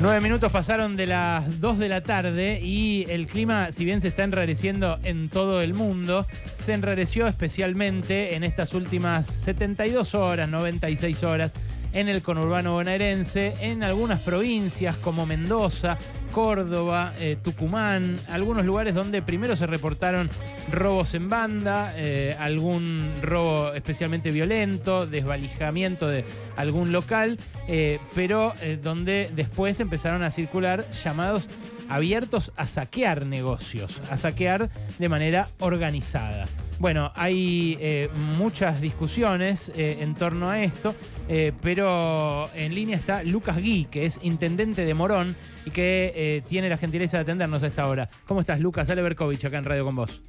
Nueve minutos pasaron de las 2 de la tarde y el clima, si bien se está enrareciendo en todo el mundo, se enrareció especialmente en estas últimas 72 horas, 96 horas en el conurbano bonaerense, en algunas provincias como Mendoza, Córdoba, eh, Tucumán, algunos lugares donde primero se reportaron robos en banda, eh, algún robo especialmente violento, desvalijamiento de algún local, eh, pero donde después empezaron a circular llamados abiertos a saquear negocios, a saquear de manera organizada. Bueno, hay eh, muchas discusiones eh, en torno a esto, eh, pero en línea está Lucas Gui, que es intendente de Morón y que tiene la gentileza de atendernos a esta hora. ¿Cómo estás, Lucas? Ale Berkovich, acá en Radio con vos.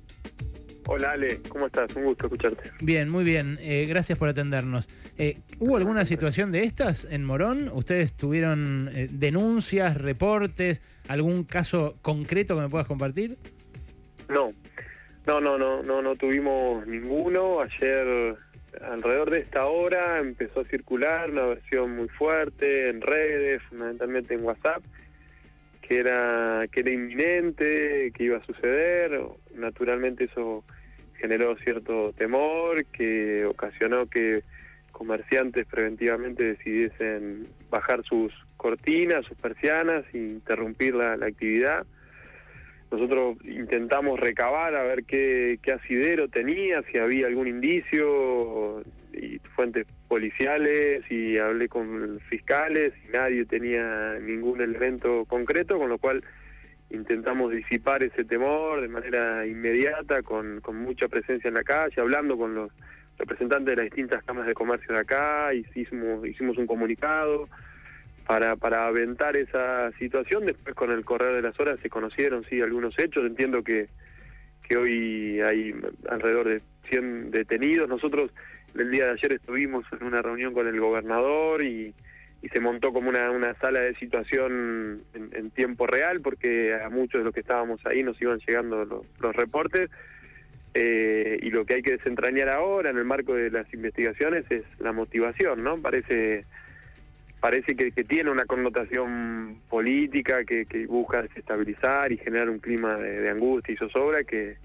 Hola Ale, ¿cómo estás? Un gusto escucharte. Bien, muy bien. gracias por atendernos. ¿Hubo alguna situación de estas en Morón? ¿Ustedes tuvieron denuncias, reportes, algún caso concreto que me puedas compartir? No, no, no, no, no, no tuvimos ninguno. Ayer, alrededor de esta hora, empezó a circular una versión muy fuerte en redes, fundamentalmente en WhatsApp, que era que era inminente, que iba a suceder. Naturalmente eso generó cierto temor, que ocasionó que comerciantes preventivamente decidiesen bajar sus cortinas, sus persianas e interrumpir la actividad. Nosotros intentamos recabar a ver qué, asidero tenía, si había algún indicio, y fuentes policiales, y hablé con fiscales, y nadie tenía ningún elemento concreto, con lo cual intentamos disipar ese temor de manera inmediata, con, con mucha presencia en la calle, hablando con los representantes de las distintas cámaras de comercio de acá, hicimos, hicimos un comunicado para, para aventar esa situación. Después con el correr de las horas se conocieron, sí, algunos hechos. Entiendo que, que hoy hay alrededor de 100 detenidos. Nosotros el día de ayer estuvimos en una reunión con el gobernador y, y se montó como una, una sala de situación en, tiempo real porque a muchos de los que estábamos ahí nos iban llegando los, los reportes. Eh, y lo que hay que desentrañar ahora en el marco de las investigaciones es la motivación, ¿no? Parece parece que, tiene una connotación política que, busca desestabilizar y generar un clima de, angustia y zozobra que,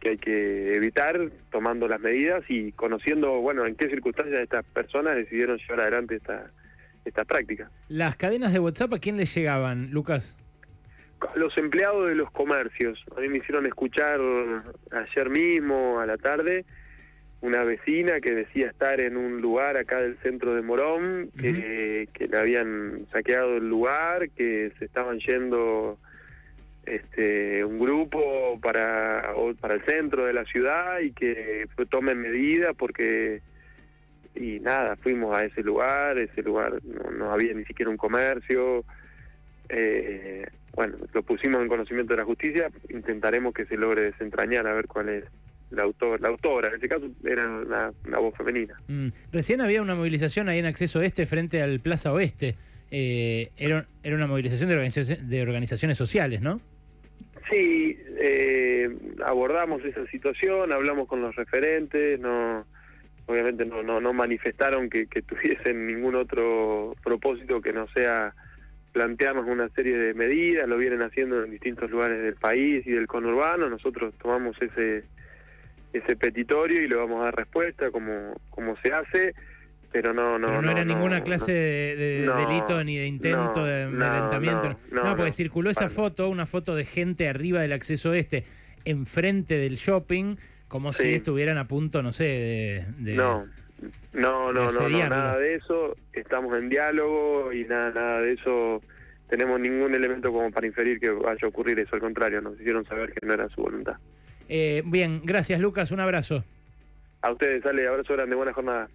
que hay que evitar tomando las medidas y conociendo, bueno, en qué circunstancias estas personas decidieron llevar adelante esta, esta práctica. ¿Las cadenas de WhatsApp a quién les llegaban, Lucas? Los empleados de los comercios. A mí me hicieron escuchar ayer mismo, a la tarde, una vecina que decía estar en un lugar acá del centro de Morón, que, que le habían saqueado el lugar, que se estaban yendo este un grupo para para el centro de la ciudad y que tomen medidas porque y nada fuimos a ese lugar ese lugar no, había ni siquiera un comercio eh, bueno lo pusimos en conocimiento de la justicia intentaremos que se logre desentrañar a ver cuál es la, autor, la autora, en este caso era una, voz femenina. Mm. Recién había una movilización ahí en Acceso Este frente al Plaza Oeste. Eh, era, era una movilización de, organizaciones, de organizaciones sociales, ¿no? Sí, eh, abordamos esa situación, hablamos con los referentes, no obviamente no, no, no manifestaron que, que tuviesen ningún otro propósito que no sea plantearnos una serie de medidas, lo vienen haciendo en distintos lugares del país y del conurbano, nosotros tomamos ese ese petitorio y le vamos a dar respuesta como, como se hace, pero no... No, no, era ninguna clase de, delito ni de intento de violentamiento. No, porque circuló esa foto, una foto de gente arriba del acceso este, enfrente del shopping, como si estuvieran a punto, no sé, de... no. No, no, no, nada de eso. Estamos en diálogo y nada, nada de eso. Tenemos ningún elemento como para inferir que vaya a ocurrir eso. Al contrario, nos hicieron saber que no era su voluntad. Eh, bien, gracias Lucas, un abrazo. A ustedes, sale, abrazo grande, buena jornada.